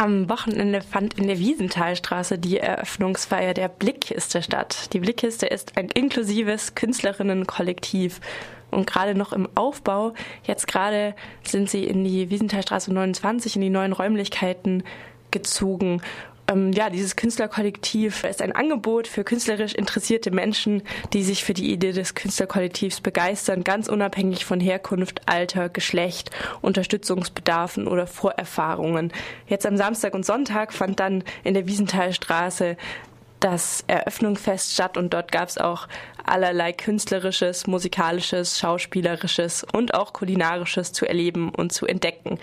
Am Wochenende fand in der Wiesenthalstraße die Eröffnungsfeier der Blickkiste statt. Die Blickkiste ist ein inklusives Künstlerinnenkollektiv und gerade noch im Aufbau. Jetzt gerade sind sie in die Wiesenthalstraße 29 in die neuen Räumlichkeiten gezogen ähm, ja, dieses Künstlerkollektiv ist ein Angebot für künstlerisch interessierte Menschen, die sich für die Idee des Künstlerkollektivs begeistern, ganz unabhängig von Herkunft, Alter, Geschlecht, Unterstützungsbedarfen oder Vorerfahrungen. Jetzt am Samstag und Sonntag fand dann in der Wiesenthalstraße das Eröffnungsfest statt und dort gab es auch allerlei künstlerisches, musikalisches, schauspielerisches und auch kulinarisches zu erleben und zu entdecken.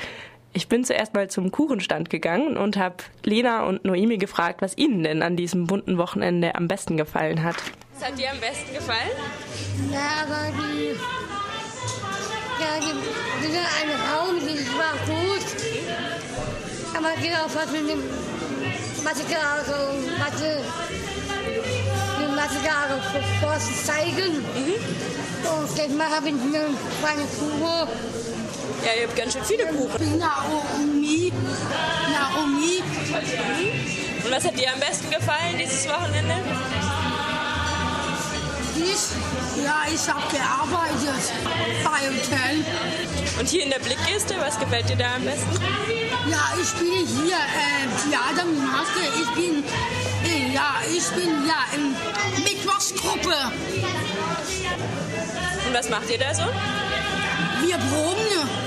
Ich bin zuerst mal zum Kuchenstand gegangen und habe Lena und Noemi gefragt, was ihnen denn an diesem bunten Wochenende am besten gefallen hat. Was hat dir am besten gefallen? Ja, aber die, ja, die, sind ein Raum, die war gut. Aber die auch was mit dem Material, also Mathe, die Material zeigen. Mhm. Und jetzt mal habe ich eine kleine Kuh ja, ihr habt ganz schön viele Kuchen. Naomi. Naomi. Und was hat dir am besten gefallen dieses Wochenende? Ich? Ja, ich habe gearbeitet bei Hotel. Und hier in der Blickkiste, was gefällt dir da am besten? Ja, ich spiele hier äh, Theater mit Maske. Ich bin, äh, ja, ich bin ja in Mittwochsgruppe. Und was macht ihr da so? Wir proben.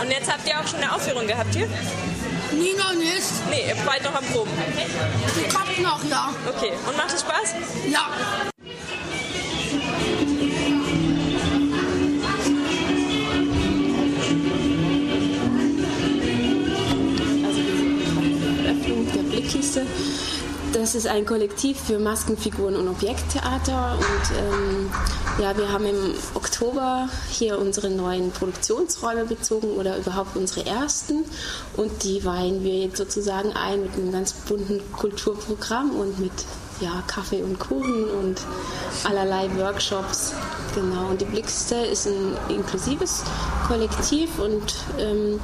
Und jetzt habt ihr auch schon eine Aufführung gehabt hier? Nee, noch nicht. Nee, ihr seid noch am Proben. Die kommt noch, ja. Okay, und macht es Spaß? Ja. Also die Öffnung der Blickkiste das ist ein Kollektiv für Maskenfiguren und Objekttheater und ähm, ja, wir haben im Oktober hier unsere neuen Produktionsräume bezogen oder überhaupt unsere ersten und die weihen wir jetzt sozusagen ein mit einem ganz bunten Kulturprogramm und mit ja, Kaffee und Kuchen und allerlei Workshops. Genau, und die Blickste ist ein inklusives Kollektiv und ähm,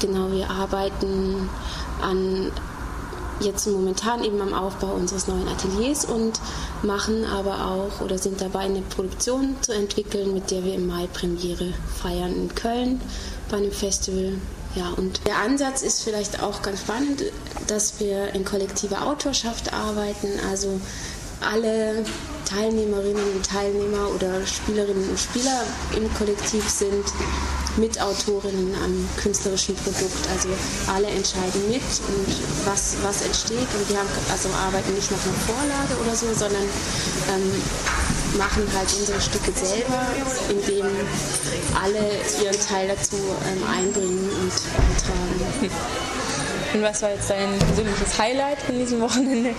genau, wir arbeiten an jetzt momentan eben am Aufbau unseres neuen Ateliers und machen aber auch oder sind dabei eine Produktion zu entwickeln, mit der wir im Mai Premiere feiern in Köln bei einem Festival. Ja, und der Ansatz ist vielleicht auch ganz spannend, dass wir in kollektiver Autorschaft arbeiten, also alle Teilnehmerinnen und Teilnehmer oder Spielerinnen und Spieler im Kollektiv sind Mitautorinnen am künstlerischen Produkt. Also alle entscheiden mit und was, was entsteht. Und wir haben, also arbeiten nicht nach einer Vorlage oder so, sondern ähm, machen halt unsere Stücke selber, indem alle ihren Teil dazu ähm, einbringen und beitragen. Und was war jetzt dein persönliches Highlight von diesem Wochenende?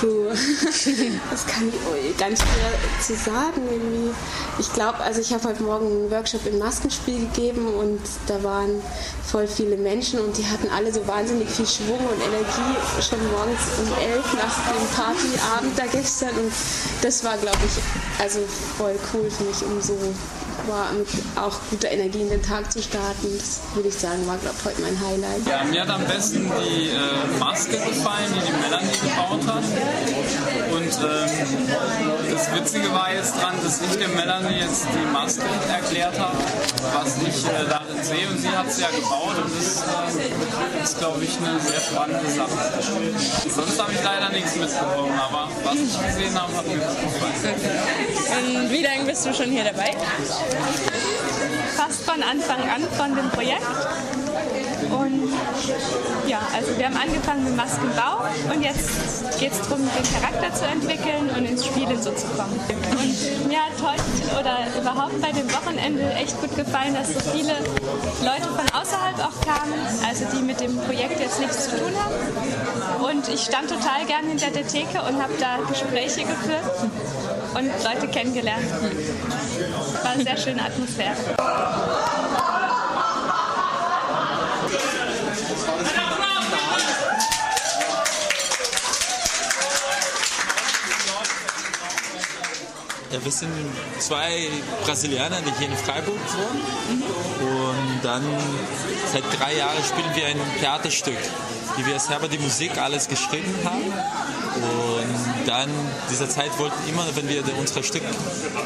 Puh, das kann ich ganz schwer zu sagen. Irgendwie. Ich glaube, also ich habe heute Morgen einen Workshop im Maskenspiel gegeben und da waren voll viele Menschen und die hatten alle so wahnsinnig viel Schwung und Energie schon morgens um elf nach dem Partyabend da gestern und das war, glaube ich, also voll cool für mich, um so war, mit auch guter Energie in den Tag zu starten. Das würde ich sagen, war, glaube ich, heute mein Highlight. Ja, mir hat am besten die äh, Maske gefallen, die die Melanie gebaut hat. Und ähm, das Witzige war jetzt dran, dass ich der Melanie jetzt die Maske erklärt habe, was ich äh, darin sehe. Und sie hat es ja gebaut und das äh, ist, glaube ich, eine sehr spannende Sache. Sonst habe ich leider nichts mitbekommen, aber was ich gesehen habe, hat mir gut gefallen. Und wie lange bist du schon hier dabei? Fast von Anfang an von dem Projekt. Und ja, also wir haben angefangen mit Maskenbau und jetzt geht es darum, den Charakter zu entwickeln und ins Spielen so zu kommen. Und mir hat heute oder überhaupt bei dem Wochenende echt gut gefallen, dass so viele Leute von außerhalb auch kamen, also die mit dem Projekt jetzt nichts zu tun haben. Und ich stand total gern hinter der Theke und habe da Gespräche geführt und Leute kennengelernt. War eine sehr schöne Atmosphäre. Wir sind zwei Brasilianer, die hier in Freiburg wohnen. Und dann seit drei Jahren spielen wir ein Theaterstück, die wir selber die Musik alles geschrieben haben. Und dann dieser Zeit wollten immer, wenn wir unser Stück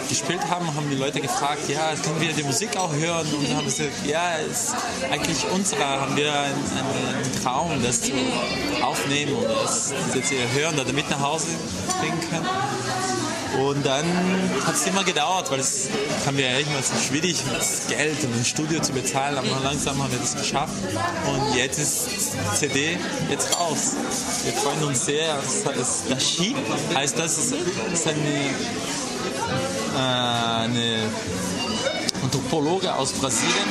gespielt haben, haben die Leute gefragt, ja, können wir die Musik auch hören? Und dann haben sie gesagt, ja, ist eigentlich unserer, haben wir einen, einen Traum, das zu aufnehmen oder das, das zu hören mit nach Hause bringen können. Und dann hat es immer gedauert, weil es haben wir ja immer so schwierig, das Geld und ein Studio zu bezahlen, aber langsam haben wir das geschafft. Und jetzt ist die CD jetzt raus. Wir freuen uns sehr. Das, Dashi heißt das, ist eine, äh, eine Anthropologe aus Brasilien,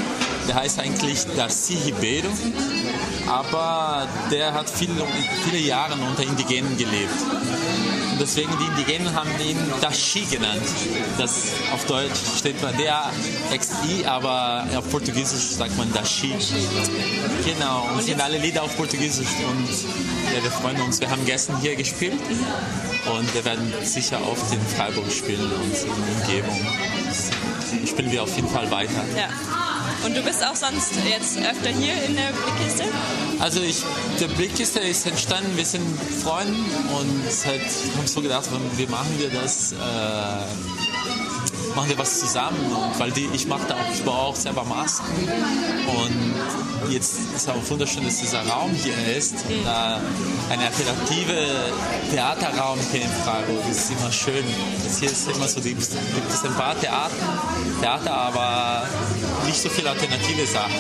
der heißt eigentlich Darcy Ribeiro, aber der hat viele, viele Jahre unter Indigenen gelebt. Deswegen die Indigenen haben ihn Dashi genannt. Das auf Deutsch steht man D-A-X-I, aber auf Portugiesisch sagt man Dashi. Genau, und sind alle Lieder auf Portugiesisch. Und ja, wir freuen uns. Wir haben gestern hier gespielt und wir werden sicher oft in Freiburg spielen und in der Umgebung. Spielen wir auf jeden Fall weiter. Ja. Und du bist auch sonst jetzt öfter hier in der Blickkiste? Also ich, der Blickkiste ist entstanden, wir sind Freunde und halt haben so gedacht, wie machen wir das? Äh, machen wir was zusammen und weil die, ich mache da auch, ich auch selber Masken und jetzt ist auch wunderschön, dass dieser Raum hier ist, mhm. äh, eine alternative Theaterraum hier in Freiburg, ist immer schön. Das hier ist immer so, gibt es ein paar Theater, Theater, aber nicht so viele alternative Sachen.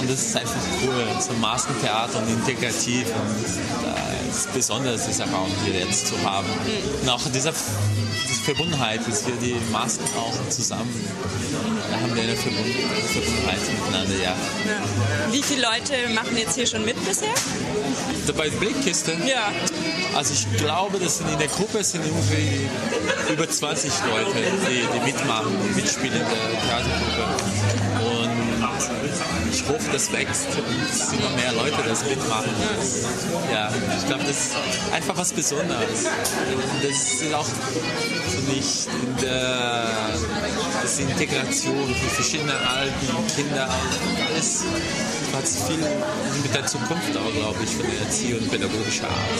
Und das ist einfach cool, so Maskentheater und integrativ. Und äh, ist besonders, dieser Raum hier jetzt zu haben. Mhm. Und auch dieser, diese Verbundenheit, dass wir die Masken auch zusammen da haben wir eine Verbundenheit miteinander, ja. ja. Wie viele Leute machen jetzt hier schon mit bisher? Bei Blickkiste? Ja. Also ich glaube, dass in der Gruppe sind irgendwie über 20 Leute, die, die mitmachen, mitspielen in der Theatergruppe. Ich hoffe, das wächst und immer mehr Leute das mitmachen. Ja, ich glaube, das ist einfach was Besonderes. Das ist auch mich in der das Integration für verschiedene Alten, Kinder, alles hat viel mit der Zukunft auch, glaube ich, von der Erziehung und pädagogischer Art.